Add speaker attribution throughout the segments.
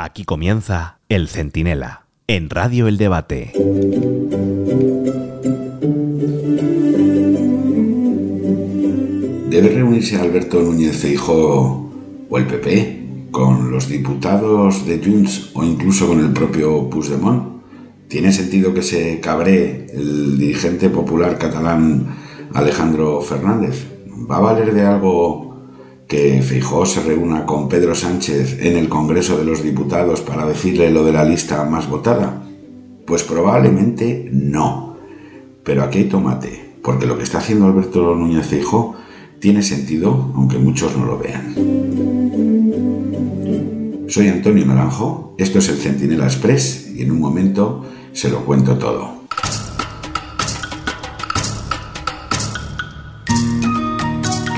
Speaker 1: Aquí comienza El Centinela, en Radio El Debate.
Speaker 2: ¿Debe reunirse Alberto Núñez Feijóo o el PP con los diputados de Junts o incluso con el propio Puigdemont? ¿Tiene sentido que se cabree el dirigente popular catalán Alejandro Fernández? ¿Va a valer de algo que Feijóo se reúna con Pedro Sánchez en el Congreso de los Diputados para decirle lo de la lista más votada? Pues probablemente no. Pero aquí hay tomate, porque lo que está haciendo Alberto Núñez Feijóo tiene sentido, aunque muchos no lo vean. Soy Antonio Naranjo, esto es el Centinela Express y en un momento se lo cuento todo.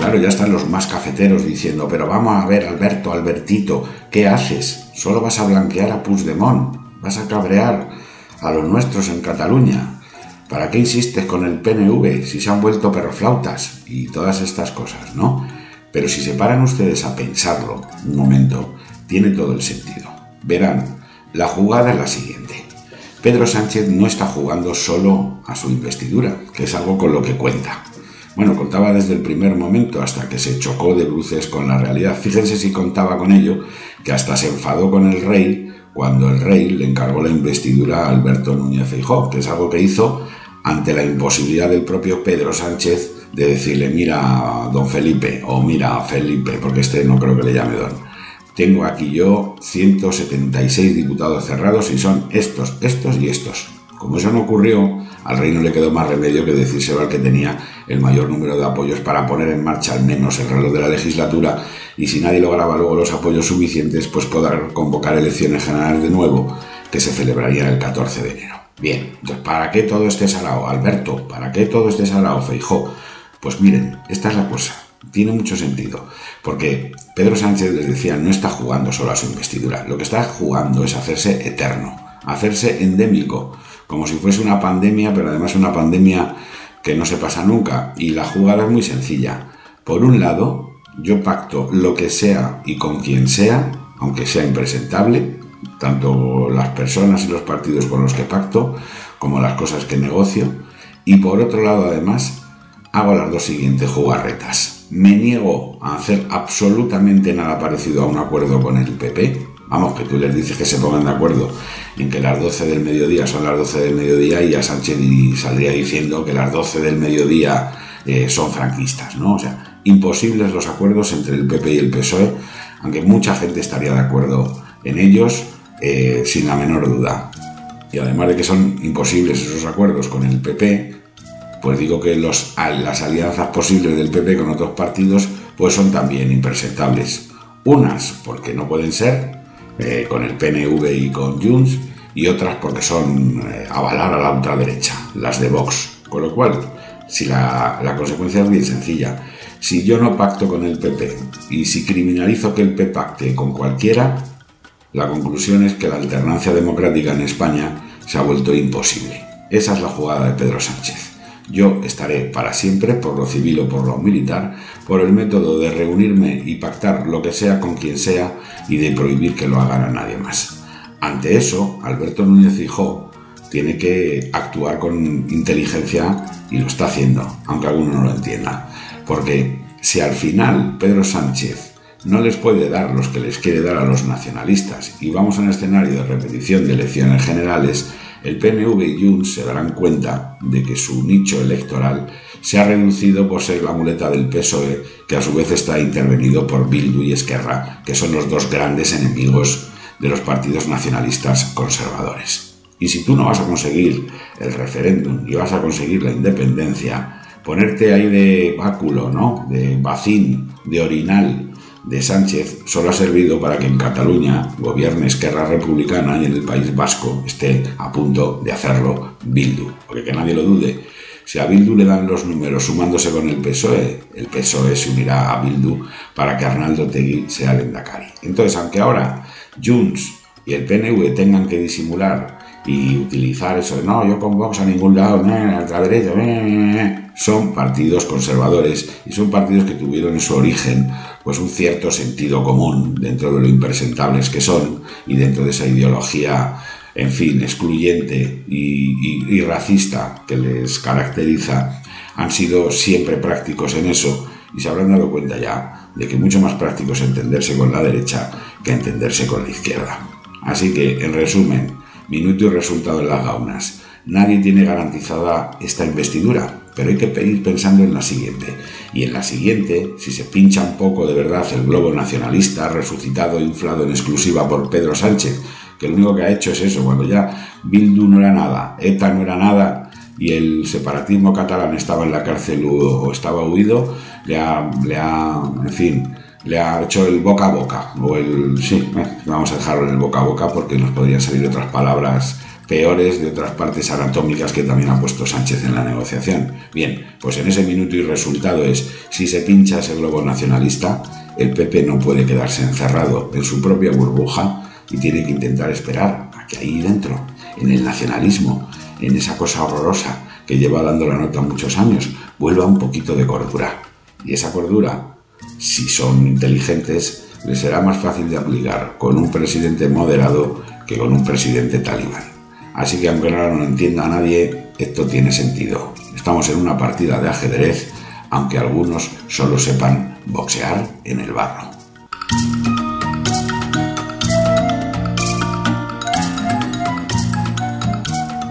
Speaker 2: Claro, ya están los más cafeteros diciendo, pero vamos a ver, Alberto, Albertito, ¿qué haces? Solo vas a blanquear a Puigdemont, vas a cabrear a los nuestros en Cataluña. ¿Para qué insistes con el PNV si se han vuelto perroflautas y todas estas cosas, no? Pero si se paran ustedes a pensarlo un momento, tiene todo el sentido. Verán, la jugada es la siguiente. Pedro Sánchez no está jugando solo a su investidura, que es algo con lo que cuenta. Bueno, contaba desde el primer momento hasta que se chocó de bruces con la realidad. Fíjense si contaba con ello, que hasta se enfadó con el rey cuando el rey le encargó la investidura a Alberto Núñez Feijóo, que es algo que hizo ante la imposibilidad del propio Pedro Sánchez de decirle mira don Felipe o mira Felipe, porque este no creo que le llame don. Tengo aquí yo 176 diputados cerrados y son estos, estos y estos. Como eso no ocurrió, al rey no le quedó más remedio que decírselo al que tenía el mayor número de apoyos para poner en marcha al menos el reloj de la legislatura y si nadie lograba luego los apoyos suficientes, pues poder convocar elecciones generales de nuevo que se celebrarían el 14 de enero. Bien, entonces, ¿para qué todo este salado, Alberto? ¿Para qué todo este salado, Feijó? Pues miren, esta es la cosa. Tiene mucho sentido, porque Pedro Sánchez les decía, no está jugando solo a su investidura, lo que está jugando es hacerse eterno, hacerse endémico, como si fuese una pandemia, pero además una pandemia que no se pasa nunca. Y la jugada es muy sencilla. Por un lado, yo pacto lo que sea y con quien sea, aunque sea impresentable, tanto las personas y los partidos con los que pacto, como las cosas que negocio. Y por otro lado, además, hago las dos siguientes jugarretas. Me niego a hacer absolutamente nada parecido a un acuerdo con el PP, Vamos, que tú les dices que se pongan de acuerdo en que las 12 del mediodía son las 12 del mediodía y a Sánchez saldría diciendo que las 12 del mediodía eh, son franquistas, ¿no? O sea, imposibles los acuerdos entre el PP y el PSOE, aunque mucha gente estaría de acuerdo en ellos, eh, sin la menor duda. Y además de que son imposibles esos acuerdos con el PP, pues digo que las alianzas posibles del PP con otros partidos, pues son también impresentables. Unas porque no pueden ser, eh, con el PNV y con Junts, y otras porque son eh, avalar a la ultraderecha, las de Vox. Con lo cual, si la, la consecuencia es bien sencilla, si yo no pacto con el PP y si criminalizo que el PP pacte con cualquiera, la conclusión es que la alternancia democrática en España se ha vuelto imposible. Esa es la jugada de Pedro Sánchez. Yo estaré para siempre, por lo civil o por lo militar, por el método de reunirme y pactar lo que sea con quien sea y de prohibir que lo hagan a nadie más. Ante eso, Alberto Núñez Fijó tiene que actuar con inteligencia y lo está haciendo, aunque alguno no lo entienda. Porque si al final Pedro Sánchez no les puede dar los que les quiere dar a los nacionalistas y vamos a un escenario de repetición de elecciones generales, el PNV y Junts se darán cuenta de que su nicho electoral se ha reducido por ser la muleta del PSOE, que a su vez está intervenido por Bildu y Esquerra, que son los dos grandes enemigos de los partidos nacionalistas conservadores. Y si tú no vas a conseguir el referéndum y vas a conseguir la independencia, ponerte ahí de báculo, ¿no? De bacín, de orinal, de Sánchez solo ha servido para que en Cataluña gobierne Esquerra Republicana y en el País Vasco esté a punto de hacerlo Bildu. Porque que nadie lo dude, si a Bildu le dan los números sumándose con el PSOE, el PSOE se unirá a Bildu para que Arnaldo Tegui sea el Endacari. Entonces, aunque ahora Junts y el PNV tengan que disimular y utilizar eso de no, yo con Vox a ningún lado, a la derecha, son partidos conservadores y son partidos que tuvieron en su origen pues un cierto sentido común dentro de lo impresentables que son y dentro de esa ideología en fin, excluyente y, racista que les caracteriza, han sido siempre prácticos en eso y se habrán dado cuenta ya de que mucho más práctico es entenderse con la derecha que entenderse con la izquierda. Así que, en resumen, minuto y resultado en las gaunas. Nadie tiene garantizada esta investidura, pero hay que ir pensando en la siguiente. Y en la siguiente, si se pincha un poco de verdad el globo nacionalista, resucitado e inflado en exclusiva por Pedro Sánchez, que lo único que ha hecho es eso, cuando ya Bildu no era nada, ETA no era nada y el separatismo catalán estaba en la cárcel o estaba huido, le ha, le ha en fin, le ha hecho el boca a boca, o el, sí, vamos a dejarlo en el boca a boca porque nos podrían salir otras palabras peores de otras partes anatómicas que también ha puesto Sánchez en la negociación. Bien, pues en ese minuto y resultado es, si se pincha ese globo nacionalista, el PP no puede quedarse encerrado en su propia burbuja y tiene que intentar esperar a que ahí dentro, en el nacionalismo, en esa cosa horrorosa que lleva dando la nota muchos años, vuelva un poquito de cordura. Y esa cordura, si son inteligentes, les será más fácil de aplicar con un presidente moderado que con un presidente talibán. Así que aunque ahora no entienda a nadie, esto tiene sentido. Estamos en una partida de ajedrez, aunque algunos solo sepan boxear en el barro.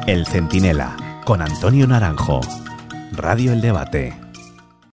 Speaker 1: El Centinela, con Antonio Naranjo. Radio El Debate.